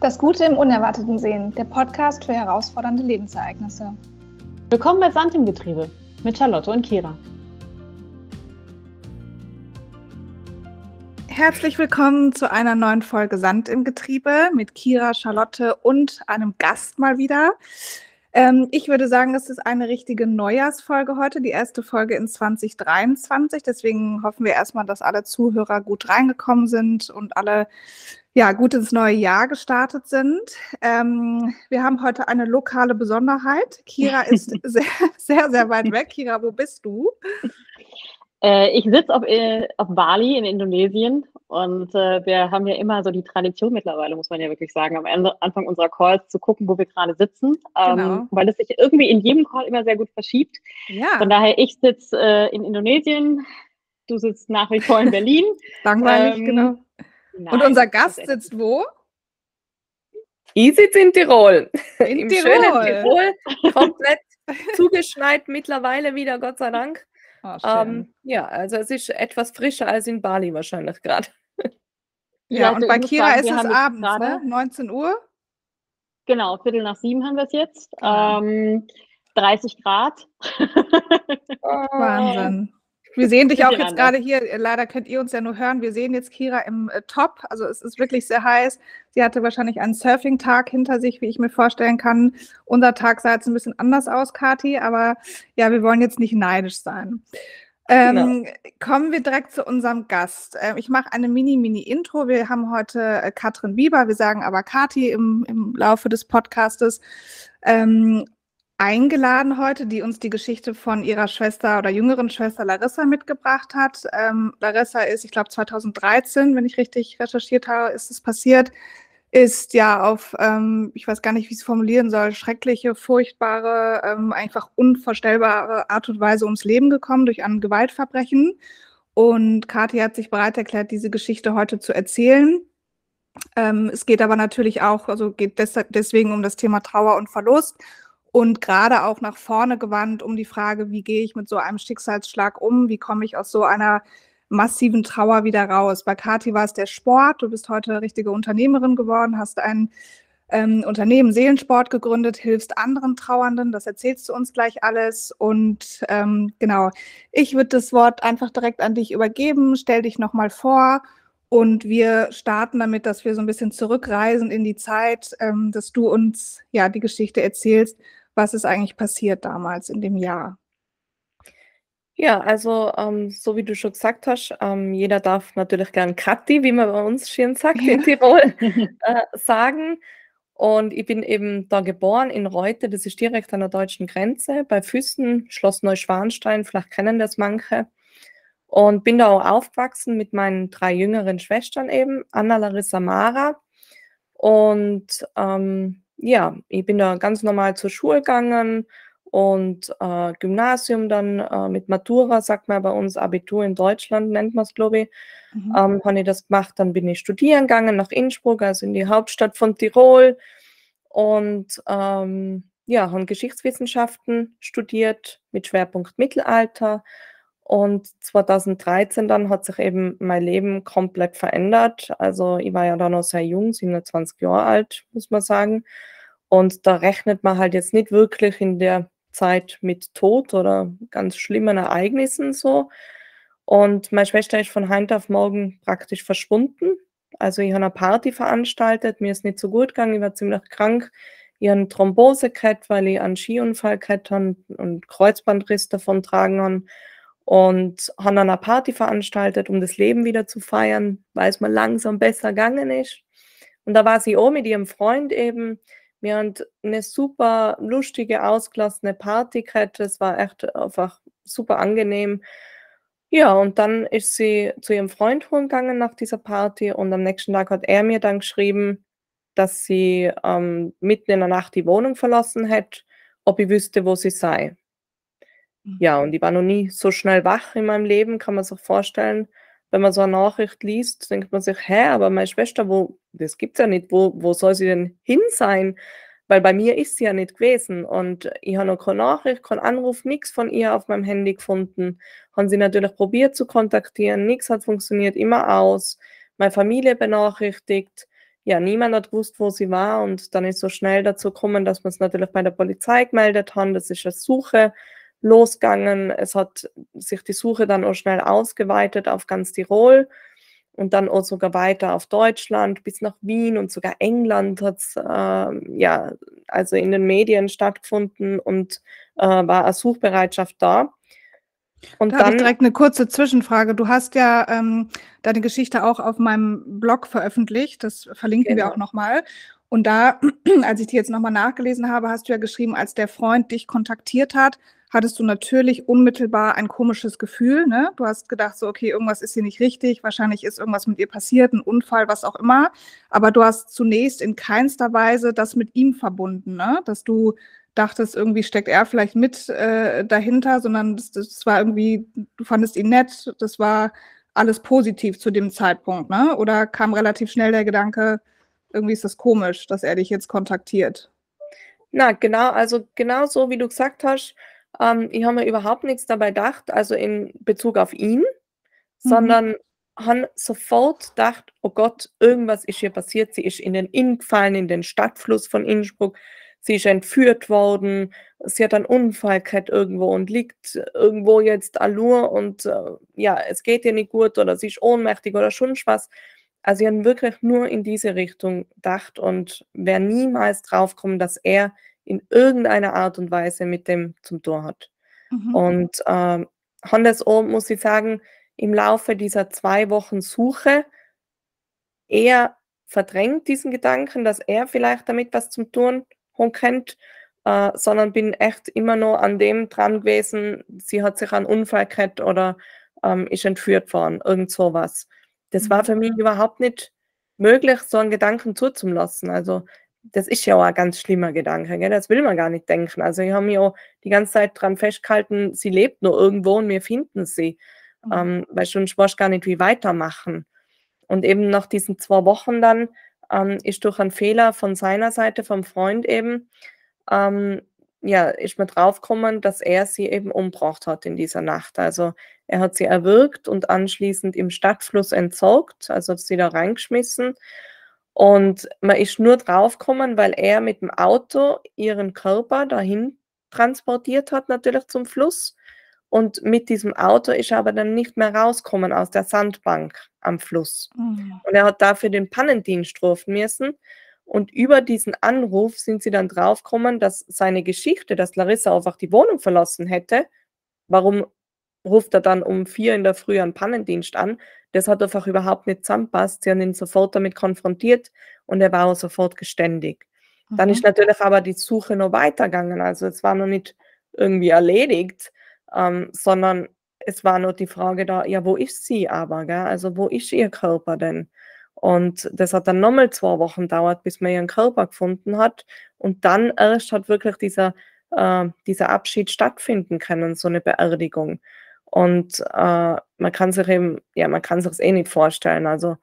Das Gute im Unerwarteten sehen, der Podcast für herausfordernde Lebensereignisse. Willkommen bei Sand im Getriebe mit Charlotte und Kira. Herzlich willkommen zu einer neuen Folge Sand im Getriebe mit Kira, Charlotte und einem Gast mal wieder. Ähm, ich würde sagen, es ist eine richtige Neujahrsfolge heute, die erste Folge in 2023. Deswegen hoffen wir erstmal, dass alle Zuhörer gut reingekommen sind und alle ja, gut ins neue Jahr gestartet sind. Ähm, wir haben heute eine lokale Besonderheit. Kira ist sehr, sehr, sehr weit weg. Kira, wo bist du? Äh, ich sitze auf, äh, auf Bali in Indonesien und äh, wir haben ja immer so die Tradition mittlerweile, muss man ja wirklich sagen, am Ende, Anfang unserer Calls zu gucken, wo wir gerade sitzen, ähm, genau. weil es sich irgendwie in jedem Call immer sehr gut verschiebt. Ja. Von daher, ich sitze äh, in Indonesien, du sitzt nach wie vor in Berlin. Langweilig, ähm, genau. Nein, und unser Gast sitzt wo? Ich sitze in Tirol. In Im Tirol. schönen Tirol. Komplett zugeschneit mittlerweile wieder, Gott sei Dank. Oh, ähm, ja, also es ist etwas frischer als in Bali wahrscheinlich gerade. Ja, ja, und bei Kira sagen, ist es abends, ne? 19 Uhr? Genau, Viertel nach sieben haben wir es jetzt. Genau. Ähm, 30 Grad. Wahnsinn. Wir sehen dich auch jetzt gerade hier. Leider könnt ihr uns ja nur hören. Wir sehen jetzt Kira im äh, Top. Also es ist wirklich sehr heiß. Sie hatte wahrscheinlich einen Surfing-Tag hinter sich, wie ich mir vorstellen kann. Unser Tag sah jetzt ein bisschen anders aus, Kati. Aber ja, wir wollen jetzt nicht neidisch sein. Ähm, genau. Kommen wir direkt zu unserem Gast. Ähm, ich mache eine Mini-Mini-Intro. Wir haben heute äh, Katrin Bieber, wir sagen aber Kati im, im Laufe des Podcastes. Ähm, eingeladen heute, die uns die Geschichte von ihrer Schwester oder jüngeren Schwester Larissa mitgebracht hat. Ähm, Larissa ist, ich glaube, 2013, wenn ich richtig recherchiert habe, ist es passiert, ist ja auf, ähm, ich weiß gar nicht, wie ich es formulieren soll, schreckliche, furchtbare, ähm, einfach unvorstellbare Art und Weise ums Leben gekommen durch ein Gewaltverbrechen. Und Kathi hat sich bereit erklärt, diese Geschichte heute zu erzählen. Ähm, es geht aber natürlich auch, also geht des deswegen um das Thema Trauer und Verlust und gerade auch nach vorne gewandt um die Frage, wie gehe ich mit so einem Schicksalsschlag um, wie komme ich aus so einer massiven Trauer wieder raus. Bei Kati war es der Sport, du bist heute richtige Unternehmerin geworden, hast ein ähm, Unternehmen Seelensport gegründet, hilfst anderen Trauernden, das erzählst du uns gleich alles. Und ähm, genau, ich würde das Wort einfach direkt an dich übergeben, stell dich nochmal vor. Und wir starten damit, dass wir so ein bisschen zurückreisen in die Zeit, ähm, dass du uns ja die Geschichte erzählst, was ist eigentlich passiert damals in dem Jahr? Ja, also ähm, so wie du schon gesagt hast, ähm, jeder darf natürlich gern Kathi, wie man bei uns schön sagt ja. in Tirol, äh, sagen. Und ich bin eben da geboren in Reute, das ist direkt an der deutschen Grenze, bei Füssen, Schloss Neuschwanstein, vielleicht kennen das manche. Und bin da auch aufgewachsen mit meinen drei jüngeren Schwestern eben, Anna, Larissa, Mara. Und ähm, ja, ich bin da ganz normal zur Schule gegangen und äh, Gymnasium dann äh, mit Matura, sagt man bei uns, Abitur in Deutschland nennt man es, glaube ich. Mhm. Ähm, habe ich das gemacht, dann bin ich studieren gegangen nach Innsbruck, also in die Hauptstadt von Tirol. Und ähm, ja, habe Geschichtswissenschaften studiert mit Schwerpunkt Mittelalter. Und 2013 dann hat sich eben mein Leben komplett verändert. Also ich war ja da noch sehr jung, 27 Jahre alt, muss man sagen. Und da rechnet man halt jetzt nicht wirklich in der Zeit mit Tod oder ganz schlimmen Ereignissen so. Und meine Schwester ist von heute auf morgen praktisch verschwunden. Also ich habe eine Party veranstaltet, mir ist nicht so gut gegangen, ich war ziemlich krank. Ich habe Thrombose gehabt, weil ich einen Skiunfall gehabt habe und Kreuzbandriss davon tragen habe und haben dann eine Party veranstaltet, um das Leben wieder zu feiern, weil es mir langsam besser gegangen ist. Und da war sie auch mit ihrem Freund eben. Wir haben eine super lustige, ausgelassene Party gehabt. Es war echt einfach super angenehm. Ja, und dann ist sie zu ihrem Freund gegangen nach dieser Party und am nächsten Tag hat er mir dann geschrieben, dass sie ähm, mitten in der Nacht die Wohnung verlassen hätte, ob ich wüsste, wo sie sei. Ja, und ich war noch nie so schnell wach in meinem Leben, kann man sich vorstellen. Wenn man so eine Nachricht liest, denkt man sich: „Hä, aber meine Schwester, wo das gibt's ja nicht. Wo wo soll sie denn hin sein?“ Weil bei mir ist sie ja nicht gewesen und ich habe noch keine Nachricht, keinen Anruf, nichts von ihr auf meinem Handy gefunden. Haben sie natürlich probiert zu kontaktieren, nichts hat funktioniert, immer aus. Meine Familie benachrichtigt. ja, niemand hat gewusst, wo sie war und dann ist so schnell dazu gekommen, dass man es natürlich bei der Polizei gemeldet hat. Das ist eine Suche losgegangen. Es hat sich die Suche dann auch schnell ausgeweitet auf ganz Tirol und dann auch sogar weiter auf Deutschland bis nach Wien und sogar England hat es äh, ja also in den Medien stattgefunden und äh, war eine Suchbereitschaft da. Und da habe ich direkt eine kurze Zwischenfrage. Du hast ja ähm, deine Geschichte auch auf meinem Blog veröffentlicht. Das verlinken genau. wir auch nochmal. Und da, als ich die jetzt nochmal nachgelesen habe, hast du ja geschrieben, als der Freund dich kontaktiert hat, hattest du natürlich unmittelbar ein komisches Gefühl. Ne? Du hast gedacht, so, okay, irgendwas ist hier nicht richtig, wahrscheinlich ist irgendwas mit ihr passiert, ein Unfall, was auch immer. Aber du hast zunächst in keinster Weise das mit ihm verbunden, ne? dass du dachtest, irgendwie steckt er vielleicht mit äh, dahinter, sondern das, das war irgendwie, du fandest ihn nett, das war alles positiv zu dem Zeitpunkt, ne? Oder kam relativ schnell der Gedanke, irgendwie ist das komisch, dass er dich jetzt kontaktiert? Na, genau, also genau so, wie du gesagt hast, ähm, ich habe mir überhaupt nichts dabei gedacht, also in Bezug auf ihn, mhm. sondern habe sofort gedacht, oh Gott, irgendwas ist hier passiert. Sie ist in den Inn gefallen, in den Stadtfluss von Innsbruck. Sie ist entführt worden. Sie hat einen Unfall gehabt irgendwo und liegt irgendwo jetzt allur und äh, ja, es geht ihr nicht gut oder sie ist ohnmächtig oder schon was. Also ich habe wirklich nur in diese Richtung gedacht und wäre niemals drauf gekommen, dass er in irgendeiner Art und Weise mit dem zum Tor hat. Mhm. Und äh, Hannes O, muss ich sagen, im Laufe dieser zwei Wochen Suche eher verdrängt diesen Gedanken, dass er vielleicht damit was zum tun kennt, äh, sondern bin echt immer noch an dem dran gewesen, sie hat sich einen Unfall gehabt oder ähm, ist entführt worden, irgend sowas. Das war mhm. für mich überhaupt nicht möglich, so einen Gedanken zuzulassen. Also das ist ja auch ein ganz schlimmer Gedanke, gell? das will man gar nicht denken. Also ich habe mich auch die ganze Zeit dran festgehalten, sie lebt nur irgendwo und wir finden sie, mhm. ähm, weil sonst weiß gar nicht, wie weitermachen. Und eben nach diesen zwei Wochen dann ähm, ist durch einen Fehler von seiner Seite, vom Freund eben, ähm, ja, ist mir draufgekommen, dass er sie eben umgebracht hat in dieser Nacht. Also er hat sie erwürgt und anschließend im Stadtfluss entsorgt, also sie da reingeschmissen und man ist nur draufgekommen, weil er mit dem Auto ihren Körper dahin transportiert hat, natürlich zum Fluss. Und mit diesem Auto ist er aber dann nicht mehr rausgekommen aus der Sandbank am Fluss. Mhm. Und er hat dafür den Pannendienst rufen müssen. Und über diesen Anruf sind sie dann draufgekommen, dass seine Geschichte, dass Larissa einfach die Wohnung verlassen hätte, warum ruft er dann um vier in der Früh einen Pannendienst an. Das hat einfach überhaupt nicht zusammenpasst. Sie haben ihn sofort damit konfrontiert und er war auch sofort geständig. Mhm. Dann ist mhm. natürlich aber die Suche noch weitergegangen. Also es war noch nicht irgendwie erledigt, ähm, sondern es war nur die Frage da, ja, wo ist sie aber? Gell? Also wo ist ihr Körper denn? Und das hat dann nochmal zwei Wochen gedauert, bis man ihren Körper gefunden hat. Und dann erst hat wirklich dieser, äh, dieser Abschied stattfinden können, so eine Beerdigung. Und äh, man kann sich eben, ja, man kann sich es eh nicht vorstellen. Also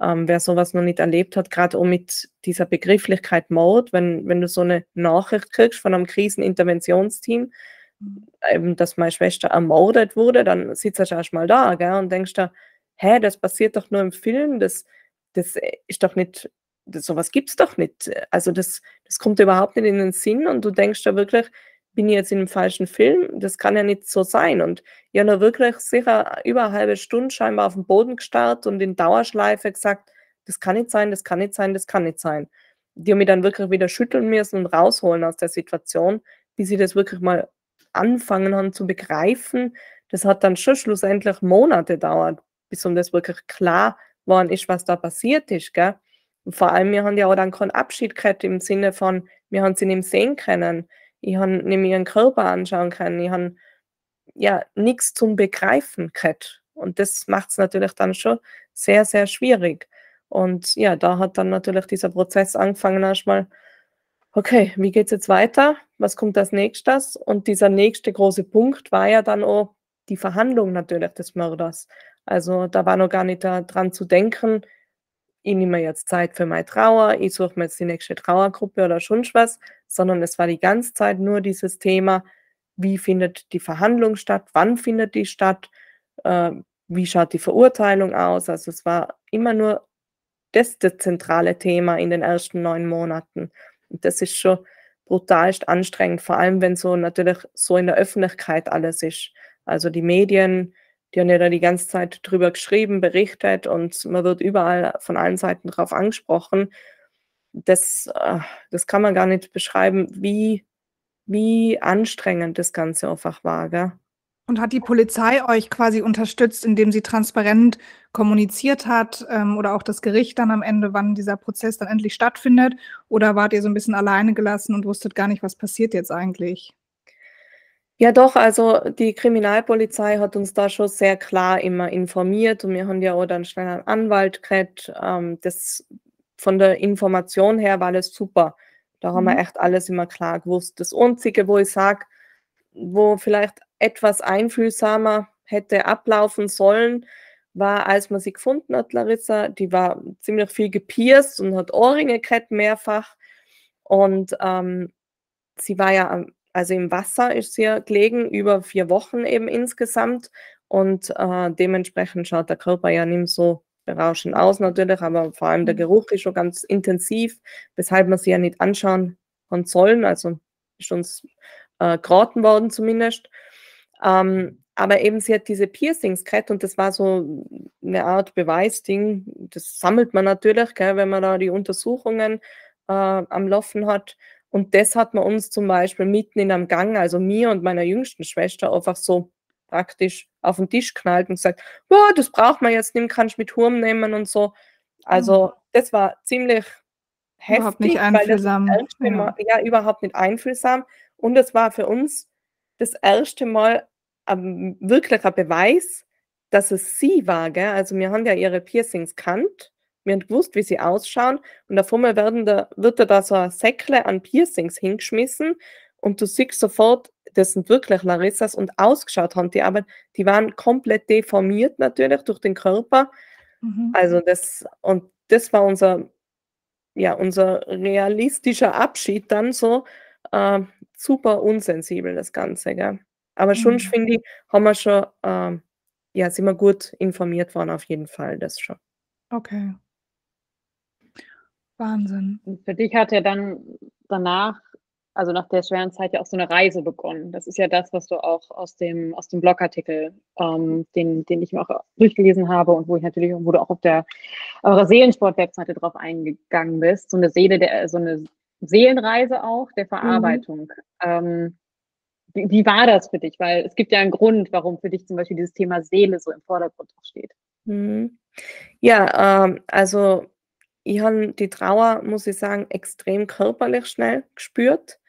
ähm, wer sowas noch nicht erlebt hat, gerade auch mit dieser Begrifflichkeit Mord, wenn, wenn du so eine Nachricht kriegst von einem Kriseninterventionsteam, mhm. eben, dass meine Schwester ermordet wurde, dann sitzt du erst mal da gell, und denkst da, hä, das passiert doch nur im Film, das, das ist doch nicht, das, sowas gibt es doch nicht. Also das, das kommt überhaupt nicht in den Sinn und du denkst da wirklich, bin ich jetzt in einem falschen Film? Das kann ja nicht so sein. Und ich habe wirklich sicher über eine halbe Stunde scheinbar auf den Boden gestarrt und in Dauerschleife gesagt, das kann nicht sein, das kann nicht sein, das kann nicht sein. Die haben mich dann wirklich wieder schütteln müssen und rausholen aus der Situation, wie sie das wirklich mal anfangen haben zu begreifen. Das hat dann schon schlussendlich Monate gedauert, bis um das wirklich klar worden ist, was da passiert ist. Gell? Und vor allem, wir haben ja auch dann keinen Abschied gehabt im Sinne von, wir haben sie nicht sehen können ich habe nämlich ihren Körper anschauen können, ich habe ja nichts zum Begreifen gehabt. Und das macht es natürlich dann schon sehr, sehr schwierig. Und ja, da hat dann natürlich dieser Prozess angefangen, erstmal, okay, wie geht es jetzt weiter? Was kommt als nächstes? Und dieser nächste große Punkt war ja dann auch die Verhandlung natürlich des Mörders. Also da war noch gar nicht daran zu denken, ich nehme mir jetzt Zeit für meine Trauer, ich suche mir jetzt die nächste Trauergruppe oder schon was, sondern es war die ganze Zeit nur dieses Thema, wie findet die Verhandlung statt, wann findet die statt, äh, wie schaut die Verurteilung aus. Also es war immer nur das das zentrale Thema in den ersten neun Monaten. Und das ist schon brutalst anstrengend, vor allem wenn so natürlich so in der Öffentlichkeit alles ist. Also die Medien, die haben ja da die ganze Zeit drüber geschrieben, berichtet und man wird überall von allen Seiten drauf angesprochen. Das, äh, das kann man gar nicht beschreiben, wie, wie anstrengend das Ganze einfach war. Gell? Und hat die Polizei euch quasi unterstützt, indem sie transparent kommuniziert hat ähm, oder auch das Gericht dann am Ende, wann dieser Prozess dann endlich stattfindet? Oder wart ihr so ein bisschen alleine gelassen und wusstet gar nicht, was passiert jetzt eigentlich? Ja, doch, also die Kriminalpolizei hat uns da schon sehr klar immer informiert und wir haben ja auch dann schnell einen Anwalt gekriegt. Ähm, das, von der Information her war das super. Da haben wir mhm. echt alles immer klar gewusst. Das Einzige, wo ich sage, wo vielleicht etwas einfühlsamer hätte ablaufen sollen, war, als man sie gefunden hat, Larissa, die war ziemlich viel gepierst und hat Ohrringe gekriegt mehrfach. Und ähm, sie war ja, also im Wasser ist sie ja gelegen, über vier Wochen eben insgesamt. Und äh, dementsprechend schaut der Körper ja nicht so berauschend aus natürlich, aber vor allem der mhm. Geruch ist schon ganz intensiv, weshalb man sie ja nicht anschauen kann sollen. Also ist uns äh, geraten worden zumindest. Ähm, aber eben, sie hat diese Piercings gehabt und das war so eine Art Beweisding. Das sammelt man natürlich, gell, wenn man da die Untersuchungen äh, am Laufen hat. Und das hat man uns zum Beispiel mitten in einem Gang, also mir und meiner jüngsten Schwester, einfach so praktisch auf den Tisch knallt und gesagt, oh, das braucht man jetzt nicht, kannst mit Hurm nehmen und so. Also mhm. das war ziemlich heftig. Überhaupt nicht einfühlsam. Ja. Mal, ja, überhaupt nicht einfühlsam. Und es war für uns das erste Mal ein Beweis, dass es sie war. Gell? Also wir haben ja ihre Piercings kannt. Wir haben gewusst, wie sie ausschauen. Und auf einmal werden da, wird da, da so ein Säckle an Piercings hingeschmissen. Und du siehst sofort, das sind wirklich Larissas und ausgeschaut haben die, aber die waren komplett deformiert natürlich durch den Körper. Mhm. Also das, und das war unser, ja, unser realistischer Abschied dann so. Äh, super unsensibel, das Ganze, gell? Aber schon, mhm. finde ich, haben wir schon, ähm, ja, sind wir gut informiert worden, auf jeden Fall, das schon. Okay. Wahnsinn. Und für dich hat ja dann danach, also nach der schweren Zeit ja auch so eine Reise begonnen. Das ist ja das, was du auch aus dem, aus dem Blogartikel, ähm, den, den ich mir auch durchgelesen habe und wo ich natürlich, wo du auch auf der eurer Seelensport-Webseite drauf eingegangen bist, so eine Seele, der, so eine Seelenreise auch der mhm. Verarbeitung. Mhm. Ähm, wie, wie, war das für dich? Weil es gibt ja einen Grund, warum für dich zum Beispiel dieses Thema Seele so im Vordergrund steht. Mhm. Ja, ähm, also ich habe die Trauer, muss ich sagen, extrem körperlich schnell gespürt.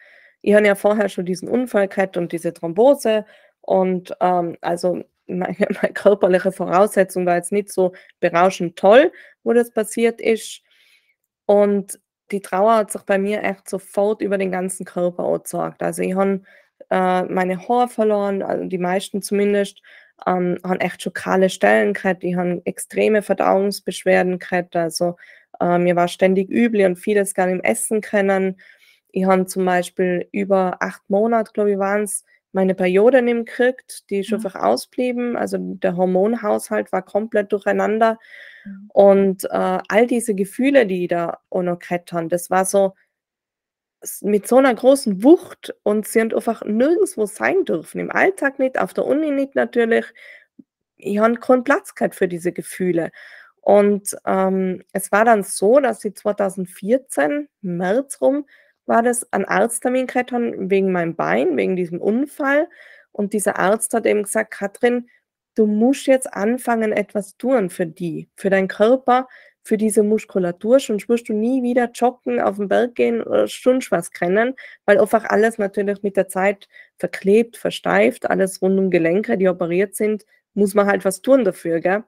Ich habe ja vorher schon diesen Unfall gehabt und diese Thrombose und ähm, also meine, meine, körperliche Voraussetzung war jetzt nicht so berauschend toll, wo das passiert ist. Und die Trauer hat sich bei mir echt sofort über den ganzen Körper angezeigt. Also ich habe äh, meine Haare verloren, also die meisten zumindest, ähm, haben echt schon kahle Stellen gehabt, ich habe extreme Verdauungsbeschwerden gehabt, also äh, mir war ständig übel und vieles gar nicht essen können. Ich habe zum Beispiel über acht Monate, glaube ich, waren es, meine Periode nicht gekriegt, die schon mhm. einfach ausblieben. Also der Hormonhaushalt war komplett durcheinander. Mhm. Und äh, all diese Gefühle, die da auch noch gehabt haben, das war so mit so einer großen Wucht und sie haben einfach nirgendwo sein dürfen. Im Alltag nicht, auf der Uni nicht natürlich. Ich habe keinen Platz gehabt für diese Gefühle. Und ähm, es war dann so, dass ich 2014, März rum, war das ein Arzttermin gehabt wegen meinem Bein, wegen diesem Unfall. Und dieser Arzt hat eben gesagt, Katrin, du musst jetzt anfangen, etwas tun für die, für deinen Körper, für diese Muskulatur, sonst wirst du nie wieder joggen, auf den Berg gehen oder schon was kennen, weil einfach alles natürlich mit der Zeit verklebt, versteift, alles rund um Gelenke, die operiert sind, muss man halt was tun dafür, gell?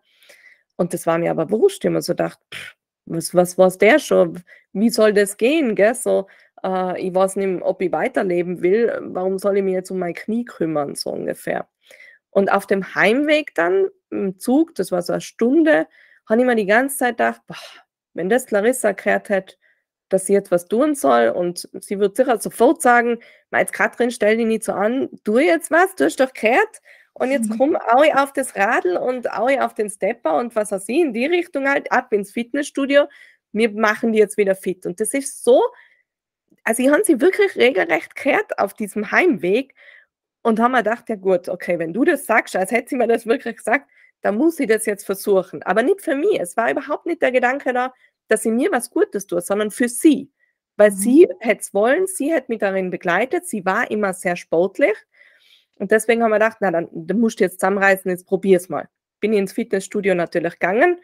Und das war mir aber wurscht, ich immer so gedacht, pff, was, was war's der schon? Wie soll das gehen, gell? So, äh, ich weiß nicht, ob ich weiterleben will, warum soll ich mich jetzt um mein Knie kümmern, so ungefähr. Und auf dem Heimweg dann im Zug, das war so eine Stunde, habe ich mir die ganze Zeit gedacht, boah, wenn das Clarissa gehört hätte, dass sie etwas tun soll und sie wird sicher sofort sagen, jetzt Katrin, stell dich nicht so an, tu jetzt was, du hast doch gehört. Und jetzt komm auch auf das Radl und auch auf den Stepper und was auch sie in die Richtung halt, ab ins Fitnessstudio. Wir machen die jetzt wieder fit. Und das ist so, also ich habe sie wirklich regelrecht gehört auf diesem Heimweg und haben mir gedacht, ja gut, okay, wenn du das sagst, als hätte sie mir das wirklich gesagt, dann muss ich das jetzt versuchen. Aber nicht für mich. Es war überhaupt nicht der Gedanke da, dass sie mir was Gutes tut, sondern für sie. Weil mhm. sie hätte es wollen, sie hätte mich darin begleitet, sie war immer sehr sportlich. Und deswegen haben wir gedacht, na dann, dann musst du jetzt zusammenreißen, jetzt probier es mal. Bin ins Fitnessstudio natürlich gegangen,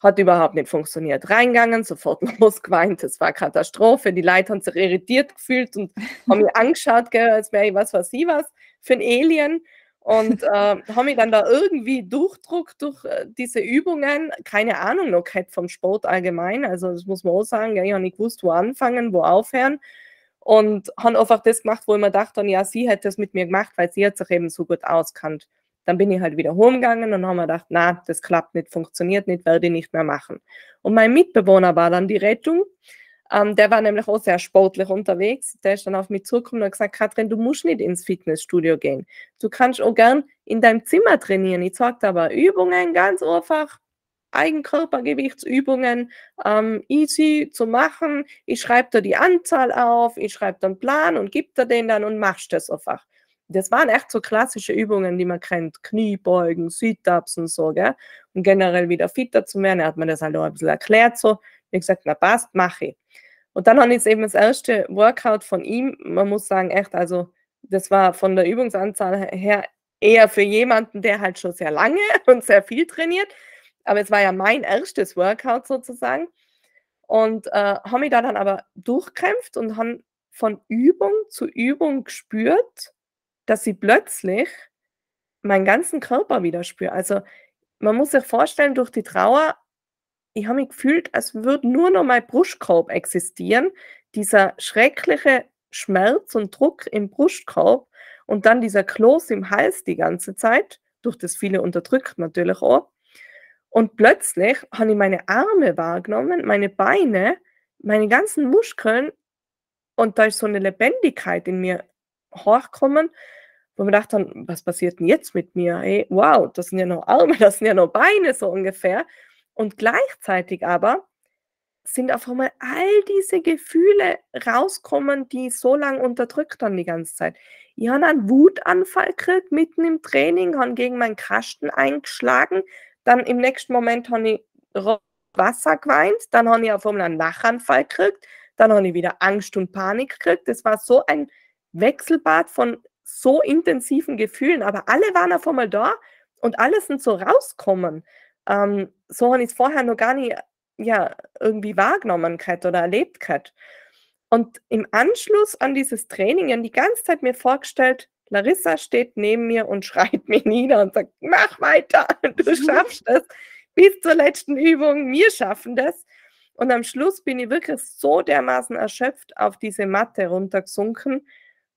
hat überhaupt nicht funktioniert. Reingegangen, sofort losgeweint, es war Katastrophe. Die Leute haben sich irritiert gefühlt und haben mich angeschaut, gell, als wäre ich was, was sie was für ein Alien und äh, habe mich dann da irgendwie durchdruckt durch äh, diese Übungen. Keine Ahnung noch gehabt vom Sport allgemein. Also, das muss man auch sagen. Ja, ich habe nicht gewusst, wo anfangen, wo aufhören. Und habe einfach das gemacht, wo ich mir dachte, ja, sie hätte das mit mir gemacht, weil sie hat sich eben so gut auskannt. Dann bin ich halt wieder rumgegangen und habe mir gedacht, na, das klappt nicht, funktioniert nicht, werde ich nicht mehr machen. Und mein Mitbewohner war dann die Rettung. Ähm, der war nämlich auch sehr sportlich unterwegs. Der ist dann auf mich zugekommen und hat gesagt, Katrin, du musst nicht ins Fitnessstudio gehen. Du kannst auch gern in deinem Zimmer trainieren. Ich zeige aber Übungen, ganz einfach. Eigenkörpergewichtsübungen, ähm, easy zu machen. Ich schreibe da die Anzahl auf, ich schreibe dann Plan und gebe da den dann und machst das einfach. Das waren echt so klassische Übungen, die man kennt. Kniebeugen, Sit-Ups und so, gell? Und generell wieder fitter zu werden. Er hat mir das halt auch ein bisschen erklärt so. Ich habe gesagt, na passt, mache ich. Und dann habe ich eben das erste Workout von ihm. Man muss sagen, echt, also das war von der Übungsanzahl her eher für jemanden, der halt schon sehr lange und sehr viel trainiert. Aber es war ja mein erstes Workout sozusagen. Und äh, habe mich da dann aber durchkämpft und habe von Übung zu Übung gespürt, dass ich plötzlich meinen ganzen Körper wieder spüre. Also man muss sich vorstellen, durch die Trauer ich habe mich gefühlt, als würde nur noch mein Brustkorb existieren. Dieser schreckliche Schmerz und Druck im Brustkorb und dann dieser Kloß im Hals die ganze Zeit, durch das viele unterdrückt natürlich auch. Und plötzlich habe ich meine Arme wahrgenommen, meine Beine, meine ganzen Muskeln und da ist so eine Lebendigkeit in mir hochgekommen, wo wir dachten, was passiert denn jetzt mit mir? Hey, wow, das sind ja noch Arme, das sind ja noch Beine so ungefähr. Und gleichzeitig aber sind auf einmal all diese Gefühle rauskommen, die so lange unterdrückt haben die ganze Zeit. Ich habe einen Wutanfall gekriegt mitten im Training, habe gegen meinen Kasten eingeschlagen, dann im nächsten Moment habe ich Wasser geweint, dann habe ich auf einmal einen Lachanfall gekriegt, dann habe ich wieder Angst und Panik gekriegt. Das war so ein Wechselbad von so intensiven Gefühlen, aber alle waren auf einmal da und alle sind so rausgekommen. Ähm, so habe ich es vorher noch gar nicht ja, irgendwie wahrgenommen gehabt oder erlebt gehabt. Und im Anschluss an dieses Training, ich habe die ganze Zeit mir vorgestellt, Larissa steht neben mir und schreit mir nieder und sagt, mach weiter, du schaffst das. Bis zur letzten Übung, wir schaffen das. Und am Schluss bin ich wirklich so dermaßen erschöpft auf diese Matte runtergesunken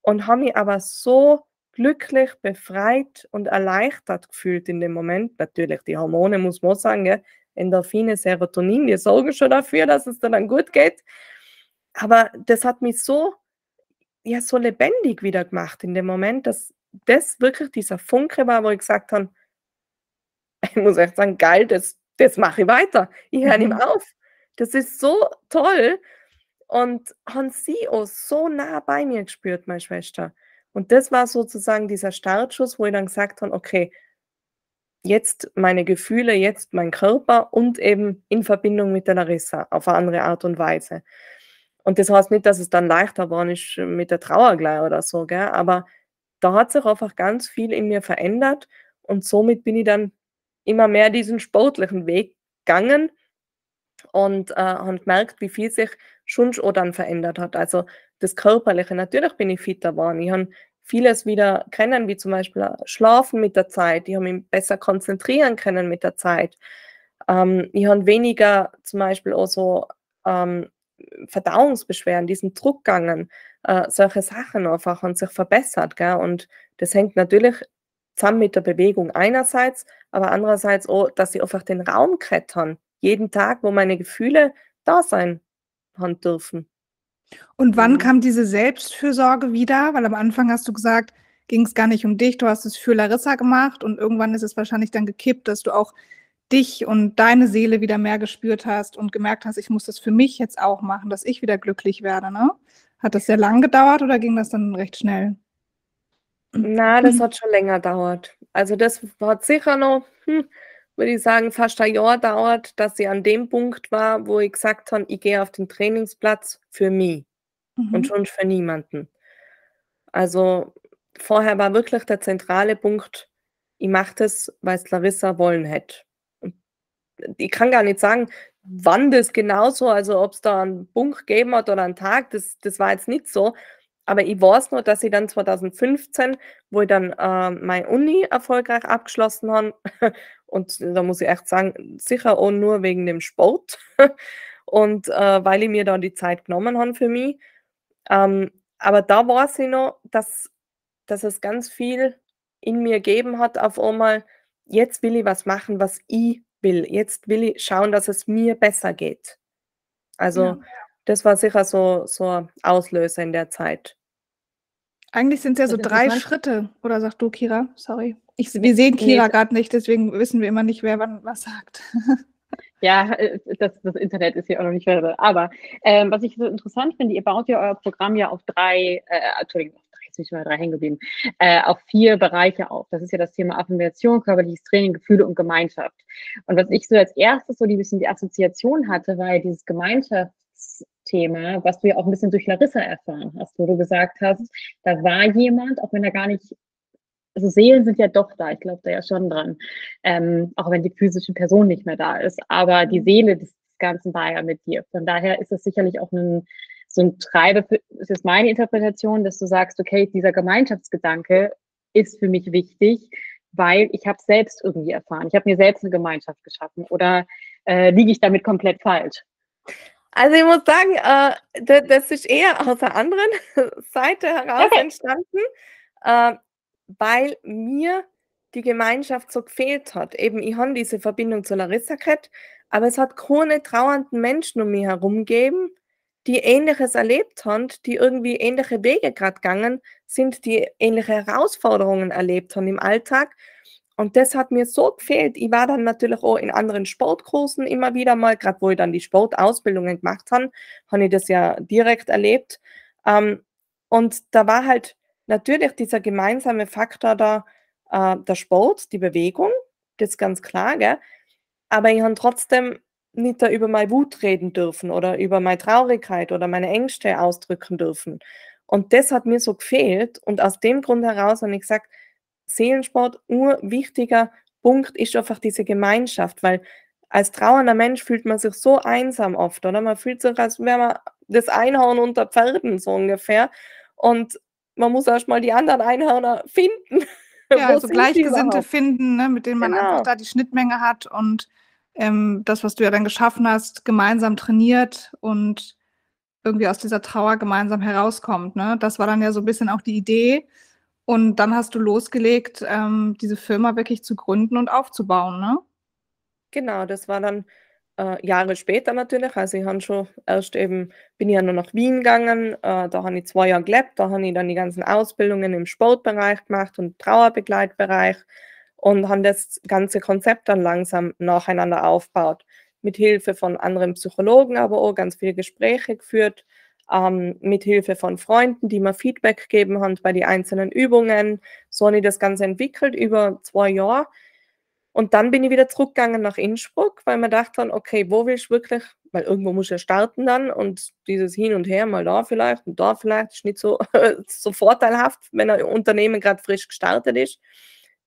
und habe mich aber so glücklich, befreit und erleichtert gefühlt in dem Moment. Natürlich, die Hormone muss man sagen, gell? Endorphine, Serotonin, die sorgen schon dafür, dass es dann gut geht. Aber das hat mich so, ja, so lebendig wieder gemacht in dem Moment, dass das wirklich dieser Funke war, wo ich gesagt habe, ich muss echt sagen, geil, das, das mache ich weiter. Ich höre mhm. nicht auf. Das ist so toll. Und haben sie auch so nah bei mir gespürt, meine Schwester. Und das war sozusagen dieser Startschuss, wo ich dann gesagt habe, okay, jetzt meine Gefühle, jetzt mein Körper und eben in Verbindung mit der Larissa auf eine andere Art und Weise. Und das heißt nicht, dass es dann leichter war, nicht mit der Trauer gleich oder so, gell? aber da hat sich einfach ganz viel in mir verändert und somit bin ich dann immer mehr diesen sportlichen Weg gegangen und äh, habe gemerkt, wie viel sich schon schon dann verändert hat. Also das Körperliche, natürlich bin ich fitter geworden. Ich habe vieles wieder kennen, wie zum Beispiel äh, Schlafen mit der Zeit. Ich habe mich besser konzentrieren können mit der Zeit. Ähm, ich habe weniger zum Beispiel auch so ähm, Verdauungsbeschwerden, diesen Druck gegangen, äh, solche Sachen einfach und sich verbessert. Gell? Und das hängt natürlich zusammen mit der Bewegung einerseits, aber andererseits auch, dass ich einfach den Raum klettern, jeden Tag, wo meine Gefühle da sein haben dürfen. Und wann mhm. kam diese Selbstfürsorge wieder? Weil am Anfang hast du gesagt, ging es gar nicht um dich, du hast es für Larissa gemacht und irgendwann ist es wahrscheinlich dann gekippt, dass du auch dich und deine Seele wieder mehr gespürt hast und gemerkt hast, ich muss das für mich jetzt auch machen, dass ich wieder glücklich werde. Ne? Hat das sehr lang gedauert oder ging das dann recht schnell? Na, das hat schon länger gedauert. Also das hat sicher noch, hm, würde ich sagen, fast ein Jahr dauert, dass ich an dem Punkt war, wo ich gesagt habe, ich gehe auf den Trainingsplatz für mich mhm. und schon für niemanden. Also vorher war wirklich der zentrale Punkt, ich mache das, weil es Larissa wollen hätte. Ich kann gar nicht sagen, wann das genauso, also ob es da einen Punkt gegeben hat oder einen Tag, das, das war jetzt nicht so. Aber ich weiß nur, dass ich dann 2015, wo ich dann äh, meine Uni erfolgreich abgeschlossen habe, und da muss ich echt sagen, sicher auch nur wegen dem Sport und äh, weil ich mir dann die Zeit genommen habe für mich. Ähm, aber da weiß ich noch, dass, dass es ganz viel in mir gegeben hat, auf einmal, jetzt will ich was machen, was ich will. Jetzt will ich schauen, dass es mir besser geht. Also ja. das war sicher so, so ein Auslöser in der Zeit. Eigentlich sind es ja so drei Schritte. Oder sagst du, Kira? Sorry. Ich, wir sehen Kira nee. gerade nicht, deswegen wissen wir immer nicht, wer wann was sagt. Ja, äh, das, das Internet ist hier auch noch nicht verwirrt. Aber ähm, was ich so interessant finde, ihr baut ja euer Programm ja auf drei, äh, Entschuldigung, jetzt ich mal drei hängen geblieben, äh, auf vier Bereiche auf. Das ist ja das Thema Affirmation, körperliches Training, Gefühle und Gemeinschaft. Und was ich so als erstes so ein bisschen die Assoziation hatte, war ja dieses Gemeinschaftsthema, was du ja auch ein bisschen durch Larissa erfahren hast, wo du gesagt hast, da war jemand, auch wenn er gar nicht also Seelen sind ja doch da, ich glaube da ja schon dran, ähm, auch wenn die physische Person nicht mehr da ist, aber die mhm. Seele des Ganzen war ja mit dir. Von daher ist es sicherlich auch ein, so ein Treiber, für, das ist meine Interpretation, dass du sagst, okay, dieser Gemeinschaftsgedanke ist für mich wichtig, weil ich habe selbst irgendwie erfahren, ich habe mir selbst eine Gemeinschaft geschaffen oder äh, liege ich damit komplett falsch? Also ich muss sagen, äh, das ist eher aus der anderen Seite heraus okay. entstanden. Äh, weil mir die Gemeinschaft so gefehlt hat. Eben, ich habe diese Verbindung zu Larissa gehabt, aber es hat keine trauernden Menschen um mich herum gegeben, die Ähnliches erlebt haben, die irgendwie ähnliche Wege gerade gegangen sind, die ähnliche Herausforderungen erlebt haben im Alltag. Und das hat mir so gefehlt. Ich war dann natürlich auch in anderen Sportkursen immer wieder mal, gerade wo ich dann die Sportausbildungen gemacht habe, habe ich das ja direkt erlebt. Ähm, und da war halt natürlich dieser gemeinsame Faktor da, äh, der Sport, die Bewegung, das ist ganz klar, gell? aber ich habe trotzdem nicht da über meine Wut reden dürfen oder über meine Traurigkeit oder meine Ängste ausdrücken dürfen. Und das hat mir so gefehlt. Und aus dem Grund heraus habe ich gesagt, Seelensport, ein wichtiger Punkt ist einfach diese Gemeinschaft, weil als trauernder Mensch fühlt man sich so einsam oft, oder? Man fühlt sich, als wäre man das Einhorn unter Pferden, so ungefähr. Und man muss erst mal die anderen Einhörner finden. Ja, also Gleichgesinnte finden, ne, mit denen man genau. einfach da die Schnittmenge hat und ähm, das, was du ja dann geschaffen hast, gemeinsam trainiert und irgendwie aus dieser Trauer gemeinsam herauskommt. Ne? Das war dann ja so ein bisschen auch die Idee. Und dann hast du losgelegt, ähm, diese Firma wirklich zu gründen und aufzubauen, ne? Genau, das war dann äh, Jahre später natürlich. Also ich schon erst eben, bin ja nur nach Wien gegangen, äh, da habe ich zwei Jahre gelebt, da habe ich dann die ganzen Ausbildungen im Sportbereich gemacht und Trauerbegleitbereich und habe das ganze Konzept dann langsam nacheinander aufgebaut. Mit Hilfe von anderen Psychologen, aber auch ganz viele Gespräche geführt, ähm, mit Hilfe von Freunden, die mir Feedback gegeben haben bei den einzelnen Übungen. So habe ich das Ganze entwickelt über zwei Jahre und dann bin ich wieder zurückgegangen nach Innsbruck, weil man dachte okay, wo will ich wirklich, weil irgendwo muss ich ja starten dann und dieses Hin und Her, mal da vielleicht und da vielleicht, ist nicht so, so vorteilhaft, wenn ein Unternehmen gerade frisch gestartet ist.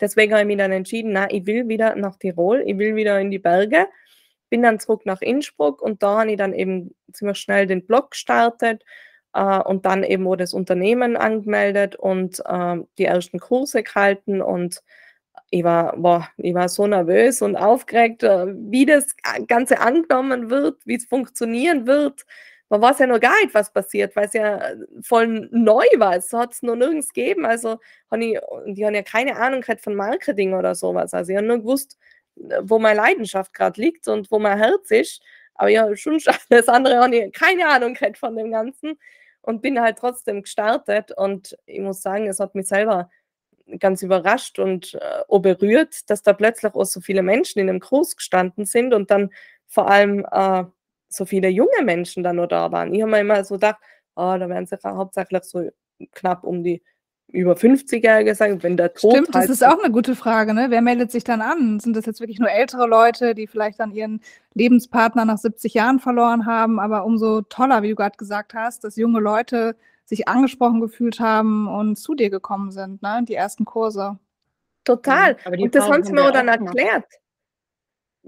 Deswegen habe ich mich dann entschieden, na, ich will wieder nach Tirol, ich will wieder in die Berge. Bin dann zurück nach Innsbruck und da habe ich dann eben ziemlich schnell den Blog gestartet äh, und dann eben wo das Unternehmen angemeldet und äh, die ersten Kurse gehalten und ich war, boah, ich war so nervös und aufgeregt, äh, wie das Ganze angenommen wird, wie es funktionieren wird. Man weiß ja noch gar nicht, was passiert, weil es ja äh, voll neu war. Es hat es noch nirgends gegeben. Also, ich, die haben ja keine Ahnung von Marketing oder sowas. Also, ich habe nur gewusst, äh, wo meine Leidenschaft gerade liegt und wo mein Herz ist. Aber ja, schon das andere habe ich keine Ahnung von dem Ganzen und bin halt trotzdem gestartet. Und ich muss sagen, es hat mich selber ganz überrascht und äh, berührt, dass da plötzlich auch so viele Menschen in dem Kurs gestanden sind und dann vor allem äh, so viele junge Menschen da nur da waren. Ich habe mir immer so gedacht, oh, da werden sicher hauptsächlich so knapp um die über 50-Jährige sagen, wenn der Tod Stimmt, halt das ist auch eine gute Frage. Ne? Wer meldet sich dann an? Sind das jetzt wirklich nur ältere Leute, die vielleicht dann ihren Lebenspartner nach 70 Jahren verloren haben? Aber umso toller, wie du gerade gesagt hast, dass junge Leute sich angesprochen gefühlt haben und zu dir gekommen sind, ne? die ersten Kurse. Total. Ja, und das haben sie mir dann erklärt.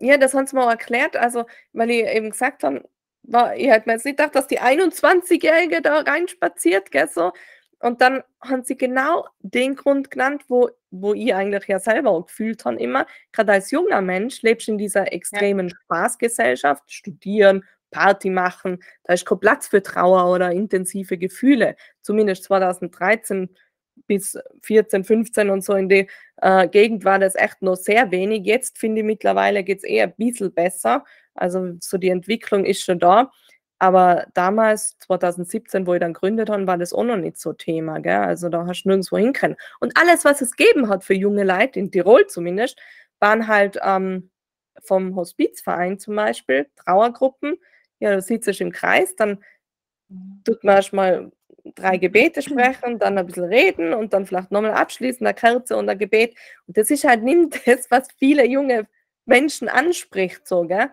Ja, das haben sie mir auch erklärt. Also, weil ich eben gesagt habe, war, ich hätte mir jetzt nicht gedacht, dass die 21-Jährige da reinspaziert, gell, so. Und dann haben sie genau den Grund genannt, wo, wo ich eigentlich ja selber auch gefühlt habe immer. Gerade als junger Mensch lebst du in dieser extremen ja. Spaßgesellschaft, studieren, Party machen, da ist kein Platz für Trauer oder intensive Gefühle. Zumindest 2013 bis 14, 15 und so in die äh, Gegend war das echt noch sehr wenig. Jetzt finde ich mittlerweile geht es eher ein bisschen besser. Also so die Entwicklung ist schon da. Aber damals, 2017, wo ich dann gegründet habe, war das auch noch nicht so Thema. Gell? Also da hast du nirgendwo hin können. Und alles, was es gegeben hat für junge Leute, in Tirol zumindest, waren halt ähm, vom Hospizverein zum Beispiel, Trauergruppen. Ja, du sitzt im Kreis, dann tut man erstmal drei Gebete sprechen, dann ein bisschen reden und dann vielleicht nochmal abschließen, eine Kerze und ein Gebet. Und das ist halt nicht das, was viele junge Menschen anspricht, so, gell?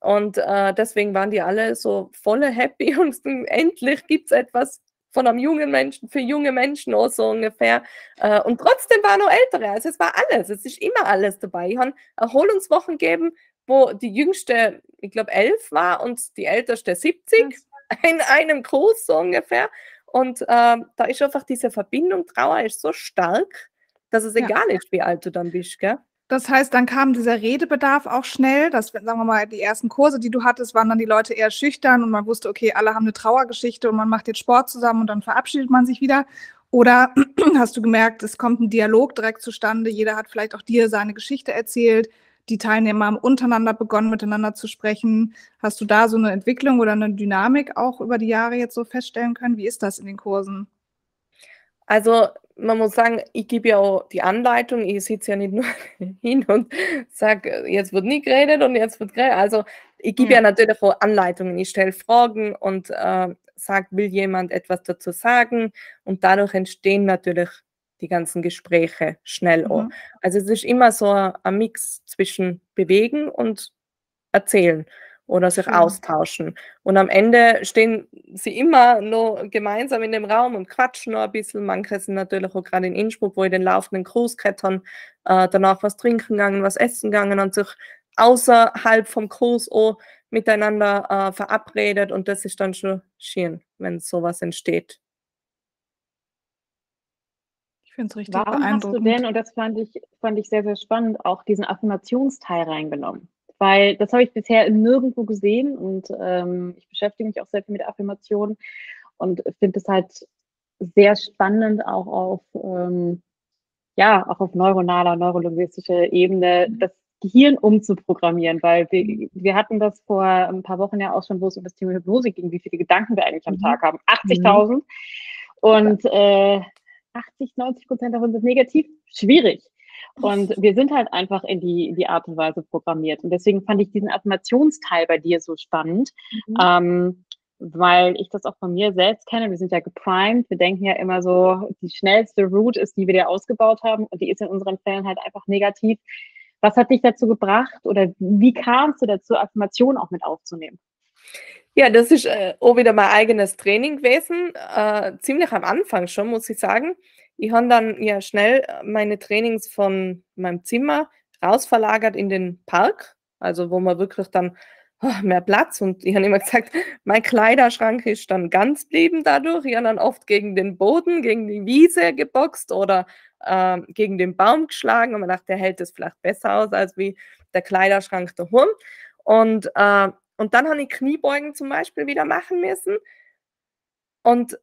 Und äh, deswegen waren die alle so volle happy und endlich gibt es etwas von einem jungen Menschen, für junge Menschen auch so ungefähr. Äh, und trotzdem waren noch ältere. Also es war alles, es ist immer alles dabei. Ich habe Erholungswochen gegeben, wo die jüngste, ich glaube, elf war und die älteste 70 in einem Kurs so ungefähr. Und äh, da ist einfach diese Verbindung, Trauer ist so stark, dass es ja. egal ist, wie alt du dann bist, gell? Das heißt, dann kam dieser Redebedarf auch schnell. Das, sagen wir mal, die ersten Kurse, die du hattest, waren dann die Leute eher schüchtern und man wusste, okay, alle haben eine Trauergeschichte und man macht jetzt Sport zusammen und dann verabschiedet man sich wieder. Oder hast du gemerkt, es kommt ein Dialog direkt zustande, jeder hat vielleicht auch dir seine Geschichte erzählt, die Teilnehmer haben untereinander begonnen, miteinander zu sprechen. Hast du da so eine Entwicklung oder eine Dynamik auch über die Jahre jetzt so feststellen können? Wie ist das in den Kursen? Also man muss sagen, ich gebe ja auch die Anleitung. Ich sitze ja nicht nur hin und sage, jetzt wird nie geredet und jetzt wird geredet. Also ich gebe ja. ja natürlich auch Anleitungen. Ich stelle Fragen und äh, sage, will jemand etwas dazu sagen? Und dadurch entstehen natürlich die ganzen Gespräche schnell mhm. auch. Also es ist immer so ein Mix zwischen bewegen und erzählen oder sich ja. austauschen. Und am Ende stehen sie immer noch gemeinsam in dem Raum und quatschen noch ein bisschen. Manche sind natürlich auch gerade in Innsbruck, wo ich den laufenden gehabt äh, danach was trinken gegangen, was essen gegangen und sich außerhalb vom Kurs auch miteinander äh, verabredet und das ist dann schon schön, wenn sowas entsteht. Ich finde es richtig Warum hast du denn, und das fand ich, fand ich sehr, sehr spannend, auch diesen Affirmationsteil reingenommen? weil das habe ich bisher nirgendwo gesehen und ähm, ich beschäftige mich auch sehr viel mit Affirmationen und finde es halt sehr spannend auch auf ähm, ja auch auf neuronaler neurolinguistischer Ebene das Gehirn umzuprogrammieren, weil wir, wir hatten das vor ein paar Wochen ja auch schon, wo es um das Thema Hypnose ging, wie viele Gedanken wir eigentlich am mhm. Tag haben. 80.000 mhm. und äh, 80, 90 Prozent davon sind negativ. Schwierig. Und wir sind halt einfach in die, in die Art und Weise programmiert. Und deswegen fand ich diesen Affirmationsteil bei dir so spannend, mhm. ähm, weil ich das auch von mir selbst kenne. Wir sind ja geprimed. Wir denken ja immer so, die schnellste Route ist, die wir dir ausgebaut haben. Und die ist in unseren Fällen halt einfach negativ. Was hat dich dazu gebracht oder wie kamst du dazu, Affirmationen auch mit aufzunehmen? Ja, das ist äh, auch wieder mein eigenes Training gewesen. Äh, ziemlich am Anfang schon, muss ich sagen. Ich habe dann ja schnell äh, meine Trainings von meinem Zimmer rausverlagert in den Park, also wo man wirklich dann oh, mehr Platz und ich habe immer gesagt, mein Kleiderschrank ist dann ganz blieben dadurch. Ich habe dann oft gegen den Boden, gegen die Wiese geboxt oder äh, gegen den Baum geschlagen und man dachte, der hält es vielleicht besser aus als wie der Kleiderschrank daheim. Und, äh, und dann habe ich Kniebeugen zum Beispiel wieder machen müssen. Und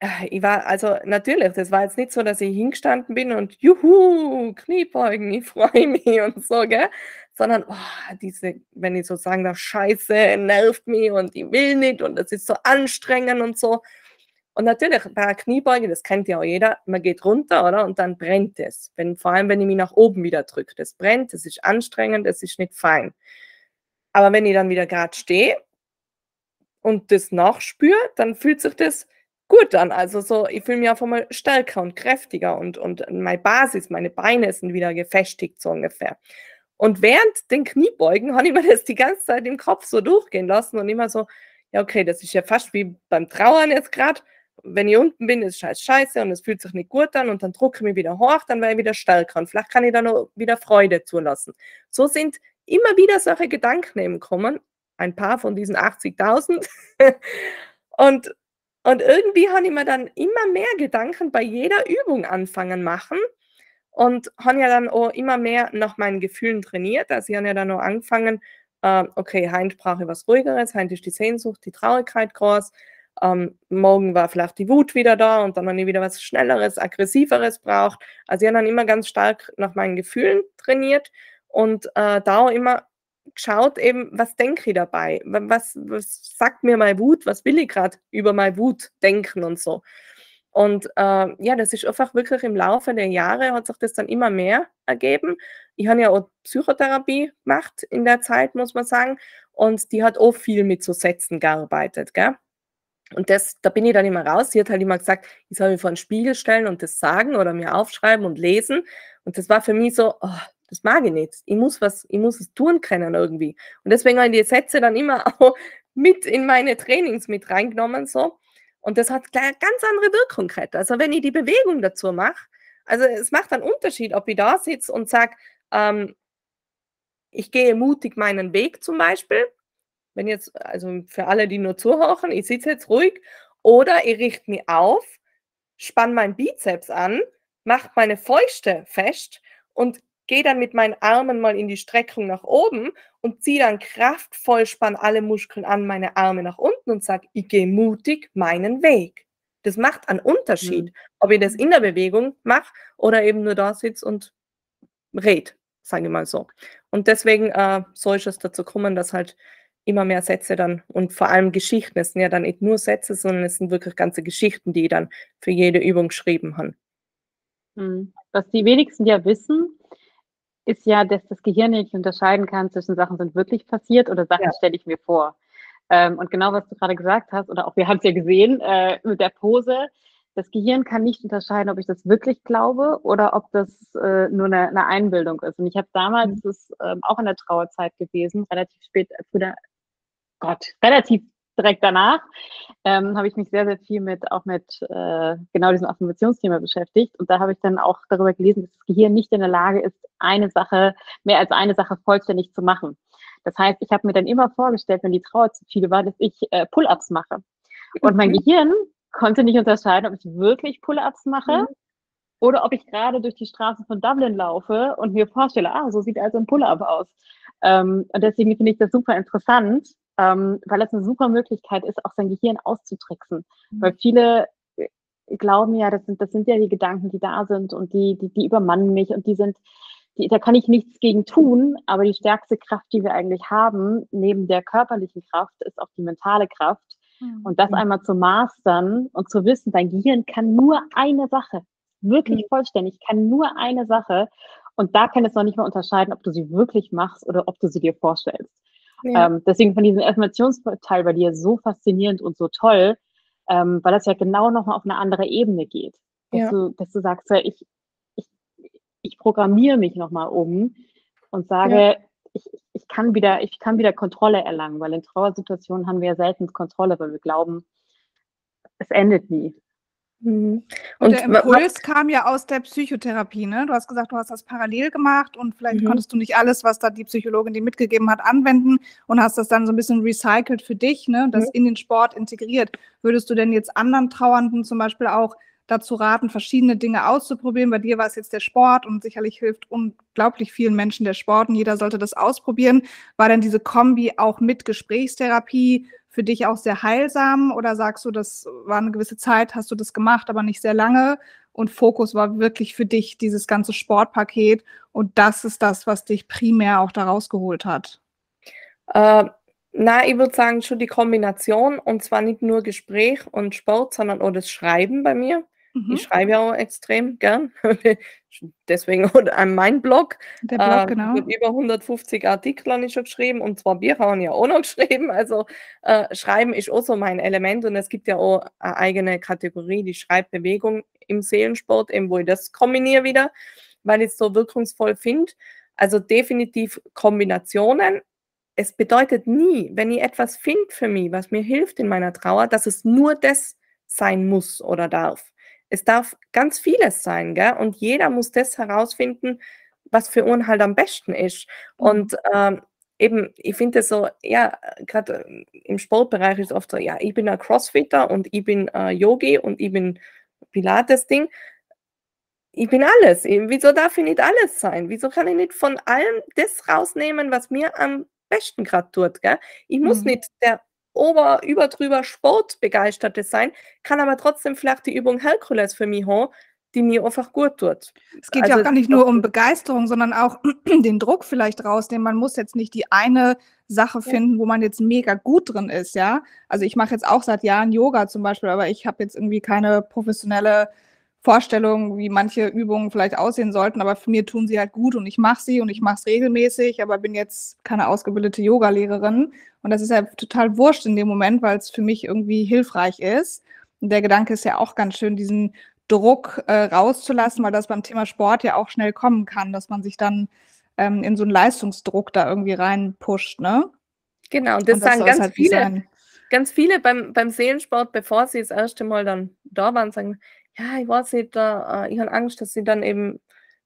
äh, ich war, also natürlich, das war jetzt nicht so, dass ich hingestanden bin und juhu, Kniebeugen, ich freue mich und so, gell? Sondern, oh, diese, wenn ich so sagen darf, Scheiße, nervt mich und ich will nicht und das ist so anstrengend und so. Und natürlich, bei Kniebeuge, das kennt ja auch jeder, man geht runter, oder? Und dann brennt es. Wenn, vor allem, wenn ich mich nach oben wieder drücke. Das brennt, das ist anstrengend, das ist nicht fein. Aber wenn ich dann wieder gerade stehe und das nachspüre, dann fühlt sich das gut an. Also so, ich fühle mich einfach mal stärker und kräftiger und, und meine Basis, meine Beine sind wieder gefestigt, so ungefähr. Und während den Kniebeugen habe ich mir das die ganze Zeit im Kopf so durchgehen lassen und immer so, ja, okay, das ist ja fast wie beim Trauern jetzt gerade. Wenn ich unten bin, ist es scheiße und es fühlt sich nicht gut an und dann drucke ich mich wieder hoch, dann werde ich wieder stärker und vielleicht kann ich dann noch wieder Freude zulassen. So sind immer wieder solche Gedanken eben kommen, ein paar von diesen 80.000. und, und irgendwie habe ich mir dann immer mehr Gedanken bei jeder Übung anfangen machen und habe ja dann auch immer mehr nach meinen Gefühlen trainiert. Also ich habe ja dann auch angefangen, äh, okay, heute brauche ich was Ruhigeres, heute ist die Sehnsucht, die Traurigkeit groß, ähm, morgen war vielleicht die Wut wieder da und dann habe ich wieder was Schnelleres, Aggressiveres braucht. Also ich habe dann immer ganz stark nach meinen Gefühlen trainiert und äh, da immer geschaut eben, was denke ich dabei? Was, was sagt mir meine Wut? Was will ich gerade über meine Wut denken und so? Und äh, ja, das ist einfach wirklich im Laufe der Jahre hat sich das dann immer mehr ergeben. Ich habe ja auch Psychotherapie gemacht in der Zeit, muss man sagen. Und die hat auch viel mit so Sätzen gearbeitet, gell? Und das, da bin ich dann immer raus. Sie hat halt immer gesagt, ich soll mich vor den Spiegel stellen und das sagen oder mir aufschreiben und lesen. Und das war für mich so, oh, das mag ich nicht. Ich muss was, ich muss es tun können irgendwie. Und deswegen habe ich die Sätze dann immer auch mit in meine Trainings mit reingenommen so. Und das hat eine ganz andere Wirkung gehabt. Also wenn ich die Bewegung dazu mache, also es macht einen Unterschied, ob ich da sitze und sage, ähm, ich gehe mutig meinen Weg zum Beispiel. Wenn jetzt, also für alle, die nur zuhören, ich sitze jetzt ruhig oder ich richte mich auf, spanne meinen Bizeps an, mache meine Fäuste fest und gehe dann mit meinen Armen mal in die Streckung nach oben und ziehe dann kraftvoll, spann alle Muskeln an, meine Arme nach unten und sage, ich gehe mutig meinen Weg. Das macht einen Unterschied, mhm. ob ich das in der Bewegung mache oder eben nur da sitze und red, sage ich mal so. Und deswegen äh, soll es dazu kommen, dass halt immer mehr Sätze dann und vor allem Geschichten, es sind ja dann nicht nur Sätze, sondern es sind wirklich ganze Geschichten, die ich dann für jede Übung geschrieben habe. Mhm. Was die wenigsten ja wissen, ist ja, dass das Gehirn nicht unterscheiden kann zwischen Sachen sind wirklich passiert oder Sachen ja. stelle ich mir vor. Ähm, und genau was du gerade gesagt hast, oder auch wir haben es ja gesehen äh, mit der Pose, das Gehirn kann nicht unterscheiden, ob ich das wirklich glaube oder ob das äh, nur eine, eine, Einbildung ist. Und ich habe damals, mhm. das ist ähm, auch in der Trauerzeit gewesen, relativ spät, äh, Gott, relativ direkt danach ähm, habe ich mich sehr, sehr viel mit auch mit äh, genau diesem Affirmationsthema beschäftigt. Und da habe ich dann auch darüber gelesen, dass das Gehirn nicht in der Lage ist, eine Sache, mehr als eine Sache vollständig zu machen. Das heißt, ich habe mir dann immer vorgestellt, wenn die Trauer zu viel war, dass ich äh, Pull-ups mache. Und mein mhm. Gehirn konnte nicht unterscheiden, ob ich wirklich Pull-ups mache mhm. oder ob ich gerade durch die Straße von Dublin laufe und mir vorstelle, ah, so sieht also ein Pull-up aus. Ähm, und deswegen finde ich das super interessant, ähm, weil es eine super Möglichkeit ist, auch sein Gehirn auszutricksen. Mhm. Weil viele äh, glauben ja, das sind, das sind ja die Gedanken, die da sind und die, die, die übermannen mich und die sind, die, da kann ich nichts gegen tun, aber die stärkste Kraft, die wir eigentlich haben, neben der körperlichen Kraft, ist auch die mentale Kraft. Mhm. Und das einmal zu mastern und zu wissen, dein Gehirn kann nur eine Sache, wirklich mhm. vollständig, kann nur eine Sache. Und da kann es noch nicht mal unterscheiden, ob du sie wirklich machst oder ob du sie dir vorstellst. Ja. Ähm, deswegen von diesem Affirmationsteil bei dir so faszinierend und so toll, ähm, weil das ja genau nochmal auf eine andere Ebene geht. Dass, ja. du, dass du sagst, ja, ich, ich, ich programmiere mich nochmal um und sage, ja. ich, ich, kann wieder, ich kann wieder Kontrolle erlangen, weil in Trauersituationen haben wir ja selten Kontrolle, weil wir glauben, es endet nie. Mhm. Und, und, der Impuls kam ja aus der Psychotherapie, ne? Du hast gesagt, du hast das parallel gemacht und vielleicht mhm. konntest du nicht alles, was da die Psychologin dir mitgegeben hat, anwenden und hast das dann so ein bisschen recycelt für dich, ne? Das mhm. in den Sport integriert. Würdest du denn jetzt anderen Trauernden zum Beispiel auch dazu raten, verschiedene Dinge auszuprobieren? Bei dir war es jetzt der Sport und sicherlich hilft unglaublich vielen Menschen der Sport und jeder sollte das ausprobieren. War denn diese Kombi auch mit Gesprächstherapie für dich auch sehr heilsam oder sagst du, das war eine gewisse Zeit, hast du das gemacht, aber nicht sehr lange und Fokus war wirklich für dich dieses ganze Sportpaket und das ist das, was dich primär auch da rausgeholt hat? Äh, Na, ich würde sagen, schon die Kombination und zwar nicht nur Gespräch und Sport, sondern auch das Schreiben bei mir. Mhm. Ich schreibe ja auch extrem gern. Deswegen an meinem Blog. Der Blog, äh, genau. Mit über 150 Artikel habe ich schon geschrieben und zwar Bücher habe ich ja auch noch geschrieben. Also äh, Schreiben ist auch so mein Element und es gibt ja auch eine eigene Kategorie, die Schreibbewegung im Seelensport, eben wo ich das kombiniere wieder, weil ich es so wirkungsvoll finde. Also definitiv Kombinationen. Es bedeutet nie, wenn ich etwas finde für mich, was mir hilft in meiner Trauer, dass es nur das sein muss oder darf. Es darf ganz vieles sein, gell? Und jeder muss das herausfinden, was für uns halt am besten ist. Mhm. Und ähm, eben, ich finde es so, ja, gerade im Sportbereich ist oft so, ja, ich bin ein Crossfitter und ich bin äh, Yogi und ich bin Pilates-Ding ich bin alles. Wieso darf ich nicht alles sein? Wieso kann ich nicht von allem das rausnehmen, was mir am besten gerade tut? Gell? Ich muss mhm. nicht der ober, über drüber Sportbegeisterte sein, kann aber trotzdem vielleicht die Übung Herkules für mich haben, die mir einfach gut tut. Es geht also, ja auch gar nicht nur um Begeisterung, sondern auch den Druck vielleicht rausnehmen. Man muss jetzt nicht die eine Sache finden, wo man jetzt mega gut drin ist, ja. Also ich mache jetzt auch seit Jahren Yoga zum Beispiel, aber ich habe jetzt irgendwie keine professionelle Vorstellung, wie manche Übungen vielleicht aussehen sollten, aber für mir tun sie halt gut und ich mache sie und ich mache es regelmäßig, aber bin jetzt keine ausgebildete Yogalehrerin und das ist ja total wurscht in dem Moment, weil es für mich irgendwie hilfreich ist. Und der Gedanke ist ja auch ganz schön, diesen Druck äh, rauszulassen, weil das beim Thema Sport ja auch schnell kommen kann, dass man sich dann ähm, in so einen Leistungsdruck da irgendwie reinpusht, ne? Genau, und das, und das sagen ganz halt viele, ganz viele beim, beim Seelensport, bevor sie das erste Mal dann da waren, sagen, ja, ich weiß nicht, da, äh, ich habe Angst, dass sie dann eben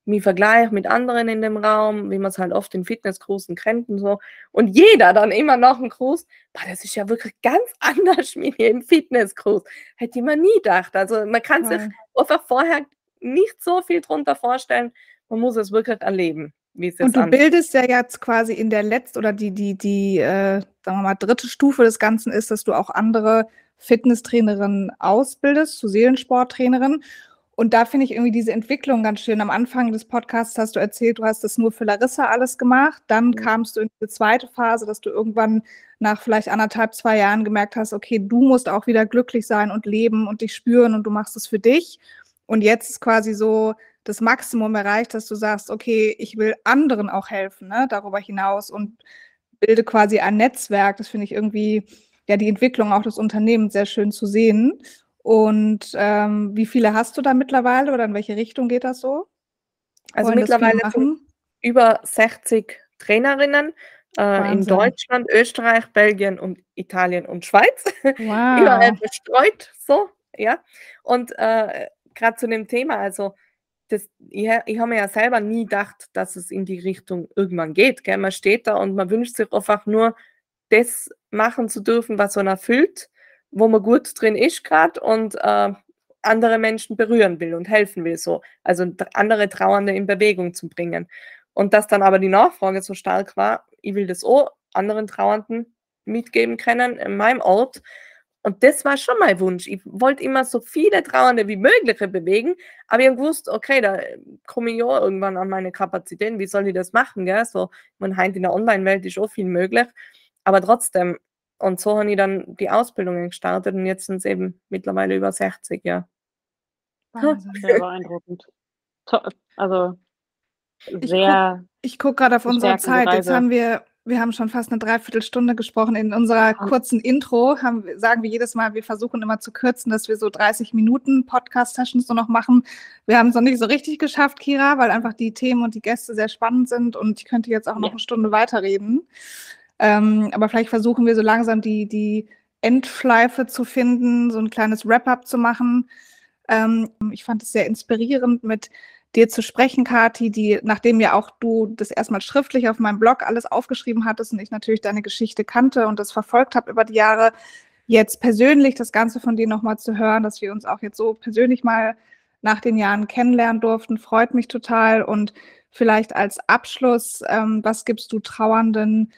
mich vergleiche mit anderen in dem Raum, wie man es halt oft in Fitnesskursen kennt und so. Und jeder dann immer noch einen Kurs, boah, das ist ja wirklich ganz anders wie im Fitnesskurs. Hätte ich mir nie gedacht. Also man kann sich einfach vorher nicht so viel drunter vorstellen. Man muss es wirklich erleben. Wie es und du bildest ja jetzt quasi in der letzten oder die, die, die, äh, sagen wir mal, dritte Stufe des Ganzen ist, dass du auch andere Fitnesstrainerin ausbildest, zu Seelensporttrainerin. Und da finde ich irgendwie diese Entwicklung ganz schön. Am Anfang des Podcasts hast du erzählt, du hast das nur für Larissa alles gemacht. Dann mhm. kamst du in die zweite Phase, dass du irgendwann nach vielleicht anderthalb, zwei Jahren gemerkt hast, okay, du musst auch wieder glücklich sein und leben und dich spüren und du machst es für dich. Und jetzt ist quasi so das Maximum erreicht, dass du sagst, okay, ich will anderen auch helfen, ne, darüber hinaus und bilde quasi ein Netzwerk. Das finde ich irgendwie ja die Entwicklung auch des Unternehmens sehr schön zu sehen. Und ähm, wie viele hast du da mittlerweile oder in welche Richtung geht das so? Also Wollen mittlerweile über 60 Trainerinnen äh, in Deutschland, Österreich, Belgien und Italien und Schweiz. Wow. Überall bestreut, so, ja. Und äh, gerade zu dem Thema, also das, ich, ich habe mir ja selber nie gedacht, dass es in die Richtung irgendwann geht. Gell? Man steht da und man wünscht sich einfach nur das machen zu dürfen, was man erfüllt, wo man gut drin ist gerade und äh, andere Menschen berühren will und helfen will, so. Also andere Trauernde in Bewegung zu bringen. Und dass dann aber die Nachfrage so stark war, ich will das auch anderen Trauernden mitgeben können in meinem Ort. Und das war schon mein Wunsch. Ich wollte immer so viele Trauernde wie möglich bewegen, aber ich habe gewusst, okay, da komme ich ja irgendwann an meine Kapazitäten. Wie soll ich das machen? Gell? So, man heint in der Online-Welt ist auch viel möglich. Aber trotzdem, und so habe ich dann die Ausbildungen gestartet und jetzt sind es eben mittlerweile über 60, ja. Sehr beeindruckend. Also sehr. Ich gucke guck gerade auf unsere Zeit. Jetzt haben wir, wir haben schon fast eine Dreiviertelstunde gesprochen. In unserer kurzen Intro haben, sagen wir jedes Mal, wir versuchen immer zu kürzen, dass wir so 30 Minuten Podcast-Sessions so noch machen. Wir haben es noch nicht so richtig geschafft, Kira, weil einfach die Themen und die Gäste sehr spannend sind und ich könnte jetzt auch noch ja. eine Stunde weiterreden. Ähm, aber vielleicht versuchen wir so langsam die, die Endschleife zu finden, so ein kleines Wrap-up zu machen. Ähm, ich fand es sehr inspirierend, mit dir zu sprechen, Kati, die, nachdem ja auch du das erstmal schriftlich auf meinem Blog alles aufgeschrieben hattest und ich natürlich deine Geschichte kannte und das verfolgt habe über die Jahre, jetzt persönlich das Ganze von dir nochmal zu hören, dass wir uns auch jetzt so persönlich mal nach den Jahren kennenlernen durften, freut mich total. Und vielleicht als Abschluss, ähm, was gibst du Trauernden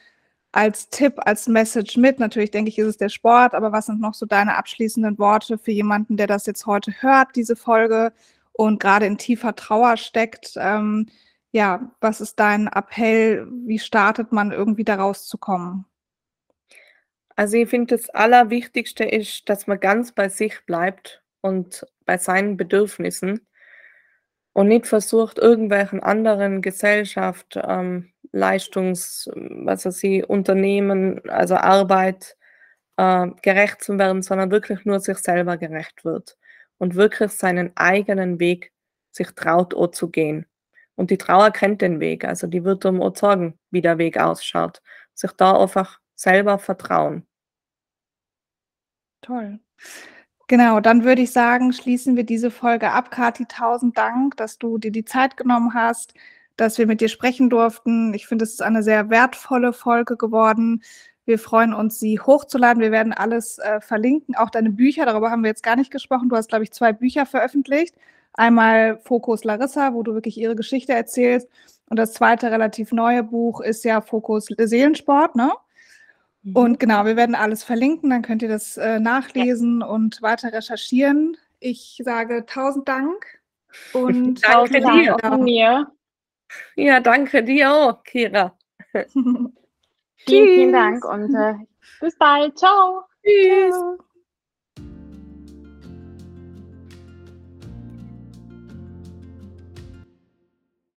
als Tipp, als Message mit? Natürlich denke ich, ist es der Sport, aber was sind noch so deine abschließenden Worte für jemanden, der das jetzt heute hört, diese Folge und gerade in tiefer Trauer steckt? Ähm, ja, was ist dein Appell? Wie startet man irgendwie da rauszukommen? Also ich finde, das Allerwichtigste ist, dass man ganz bei sich bleibt und bei seinen Bedürfnissen und nicht versucht, irgendwelchen anderen Gesellschaft, ähm, Leistungs, was weiß ich, Unternehmen, also Arbeit äh, gerecht zu werden, sondern wirklich nur sich selber gerecht wird und wirklich seinen eigenen Weg sich traut, auch zu gehen. Und die Trauer kennt den Weg, also die wird ihm auch sagen, wie der Weg ausschaut. Sich da einfach selber vertrauen. Toll. Genau, dann würde ich sagen, schließen wir diese Folge ab. Kathi, tausend Dank, dass du dir die Zeit genommen hast, dass wir mit dir sprechen durften. Ich finde, es ist eine sehr wertvolle Folge geworden. Wir freuen uns, sie hochzuladen. Wir werden alles äh, verlinken, auch deine Bücher. Darüber haben wir jetzt gar nicht gesprochen. Du hast, glaube ich, zwei Bücher veröffentlicht. Einmal Fokus Larissa, wo du wirklich ihre Geschichte erzählst. Und das zweite relativ neue Buch ist ja Fokus Seelensport, ne? Mhm. Und genau, wir werden alles verlinken, dann könnt ihr das äh, nachlesen ja. und weiter recherchieren. Ich sage tausend Dank und danke dir von mir. Ja, danke dir auch, Kira. vielen, vielen Dank und äh, bis bald. Ciao. Tschüss. Ciao.